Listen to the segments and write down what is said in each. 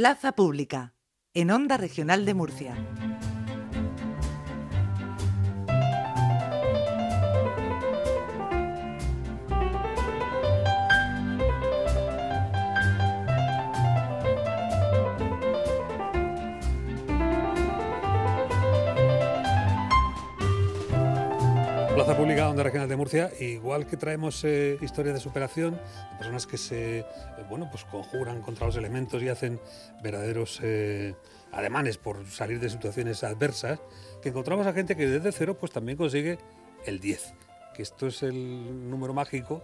Plaza Pública, en Onda Regional de Murcia. Plaza Pública, Onda Regional de Murcia, igual que traemos eh, historias de superación, de personas que se, eh, bueno, pues conjuran contra los elementos y hacen verdaderos eh, ademanes por salir de situaciones adversas, que encontramos a gente que desde cero pues también consigue el 10, que esto es el número mágico,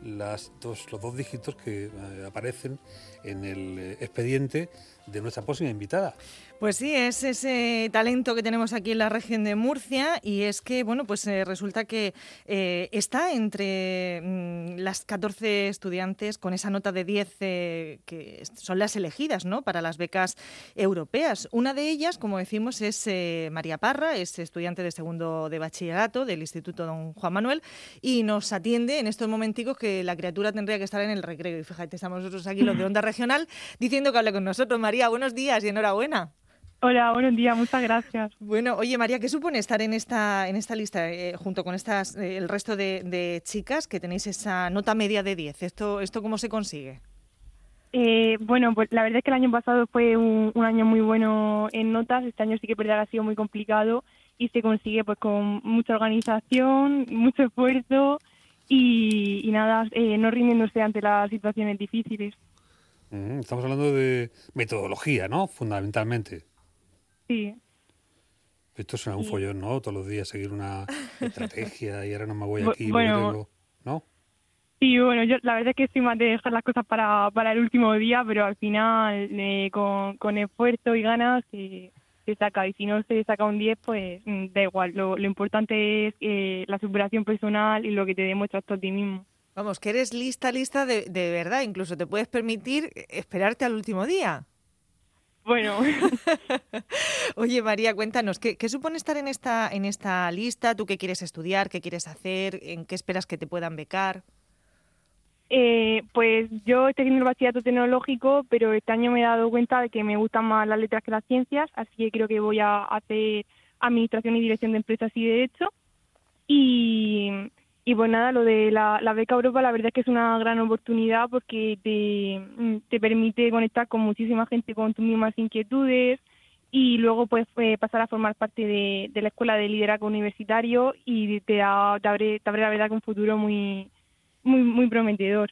los dos dígitos que eh, aparecen en el expediente de nuestra próxima invitada. Pues sí, es ese talento que tenemos aquí en la región de Murcia y es que, bueno, pues eh, resulta que eh, está entre mm, las 14 estudiantes con esa nota de 10 eh, que son las elegidas, ¿no?, para las becas europeas. Una de ellas, como decimos, es María Parra, es estudiante de segundo de bachillerato del Instituto Don Juan Manuel y nos atiende en estos momenticos que la criatura tendría que estar en el recreo. Y fíjate, estamos nosotros aquí, los de Onda Regional, diciendo que hable con nosotros. María, buenos días y enhorabuena. Hola, buenos días, muchas gracias. Bueno, oye María, ¿qué supone estar en esta, en esta lista eh, junto con estas, eh, el resto de, de chicas que tenéis esa nota media de 10? ¿Esto, esto cómo se consigue? Eh, bueno, pues la verdad es que el año pasado fue un, un año muy bueno en notas, este año sí que verdad ha sido muy complicado y se consigue pues con mucha organización, mucho esfuerzo y, y nada, eh, no rindiéndose ante las situaciones difíciles. Estamos hablando de metodología, ¿no? Fundamentalmente. Sí, Esto será un Sí. follón, ¿no? Todos los días seguir una estrategia y ahora no me voy aquí, bueno, tengo- ¿no? sí, bueno, yo la verdad es que soy más de dejar las cosas para, para el último día, pero al final eh, con, con esfuerzo y ganas se, se saca y si no se saca un 10, pues mm, da igual, lo, lo importante es eh, la superación personal y lo que te demuestras tú a ti mismo. Vamos, que eres lista, lista de, de verdad. Incluso te puedes permitir esperarte al último día. Bueno, Oye, María, cuéntanos, ¿qué, qué supone estar en esta, en esta lista? ¿Tú qué quieres estudiar? ¿Qué quieres hacer? ¿En qué esperas que te puedan becar? eh, pues yo estoy haciendo el bachillerato tecnológico, pero este año me he dado cuenta de que me gustan más las letras que las ciencias, así que creo que voy a hacer administración y dirección de empresas y derecho. Y, y pues nada, lo de la, beca Europa, la verdad es que es una gran oportunidad porque te, mm, te permite conectar con muchísima gente con tus mismas inquietudes y luego puedes eh, pasar a formar parte de, de la escuela de liderazgo universitario y te, da- te abre, te abre la verdad que un futuro muy, muy, muy prometedor.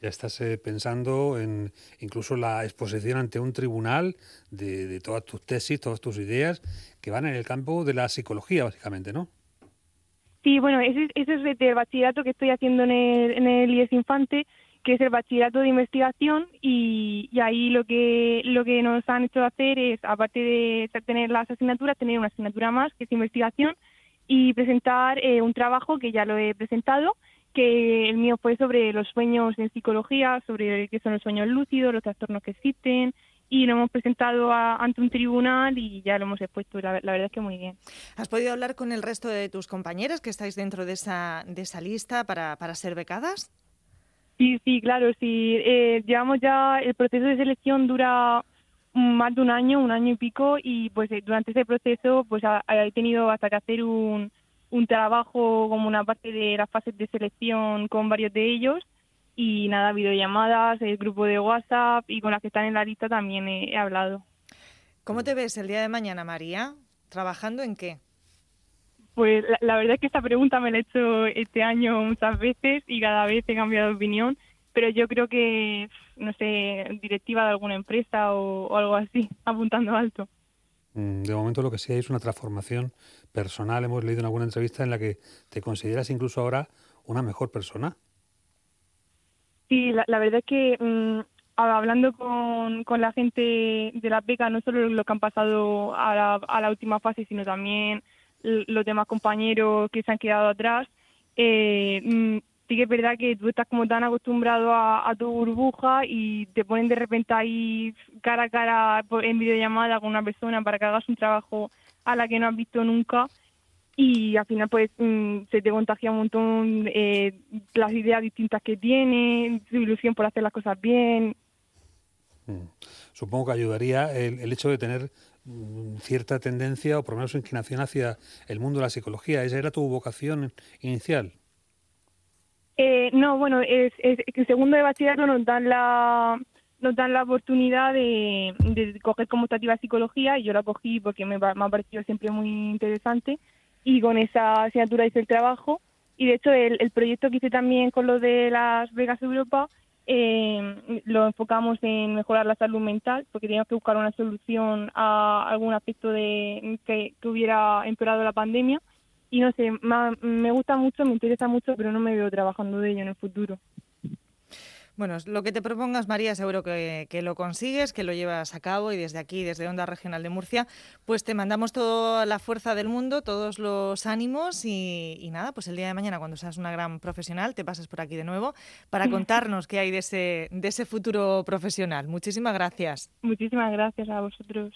Ya estás eh, pensando en incluso la exposición ante un tribunal de, de todas tus tesis, todas tus ideas, que van en el campo de la psicología, básicamente, ¿no? Sí, bueno, ese, ese es el bachillerato que estoy haciendo en el, en el IES Infante, que es el bachillerato de investigación y, ahí lo que lo que nos han hecho hacer es, aparte de tener las asignaturas, tener una asignatura más, que es investigación, y presentar eh, un trabajo que ya lo he presentado, que el mío fue sobre los sueños en psicología, sobre qué son los sueños lúcidos, los trastornos que existen, y lo hemos presentado a- ante un tribunal y ya lo hemos expuesto, la, la verdad es que muy bien. ¿Has podido hablar con el resto de tus compañeras que estáis dentro de esa, de esa lista para, para ser becadas? Sí, sí, claro, sí. Eh, llevamos ya, el proceso de selección dura más de un año, un año y pico, y pues eh, durante ese proceso pues ha- he tenido hasta que hacer un, un trabajo como una parte de las fases de selección con varios de ellos, y nada, videollamadas, el grupo de WhatsApp, y con las que están en la lista también he, he hablado. ¿Cómo te ves el día de mañana, María? ¿Trabajando en qué? Pues la, la verdad es que esta pregunta me la he hecho este año muchas veces y cada vez he cambiado de opinión, pero yo creo que, no sé, directiva de alguna empresa o, o algo así, apuntando alto. Mm, De momento lo que sí hay es una transformación personal. Hemos leído en alguna entrevista en la que te consideras incluso ahora una mejor persona. Sí, la, la verdad es que mm, hablando con, con la gente de la beca, no solo lo que han pasado a la, última fase, sino también los demás compañeros que se han quedado atrás, eh, mm, sí que es verdad que tú estás como tan acostumbrado a, tu burbuja y te ponen de repente ahí cara a cara en videollamada con una persona para que hagas un trabajo a la que no has visto nunca y al final pues mm, se te contagia un montón eh, las ideas distintas que tiene, su ilusión por hacer las cosas bien. Mm. Supongo que ayudaría el, hecho de tener mm, cierta tendencia o por lo menos inclinación hacia el mundo de la psicología. ¿Esa era tu vocación inicial? Eh, no, bueno, es, el segundo de bachillerato nos dan la nos dan la oportunidad de, coger como optativa psicología y yo la cogí porque me, me, ha parecido siempre muy interesante y con esa asignatura hice el trabajo y de hecho el, el proyecto que hice también con lo de las Vegas Europa eh, lo enfocamos en mejorar la salud mental porque teníamos que buscar una solución a algún aspecto de que, hubiera empeorado la pandemia y no sé, me gusta mucho, me interesa mucho, pero no me veo trabajando de ello en el futuro. Bueno, lo que te propongas, María, seguro que, lo consigues, que lo llevas a cabo y desde aquí, desde Onda Regional de Murcia, pues te mandamos toda la fuerza del mundo, todos los ánimos y, nada, pues el día de mañana cuando seas una gran profesional te pasas por aquí de nuevo para contarnos qué hay de ese, de ese futuro profesional. Muchísimas gracias. Muchísimas gracias a vosotros.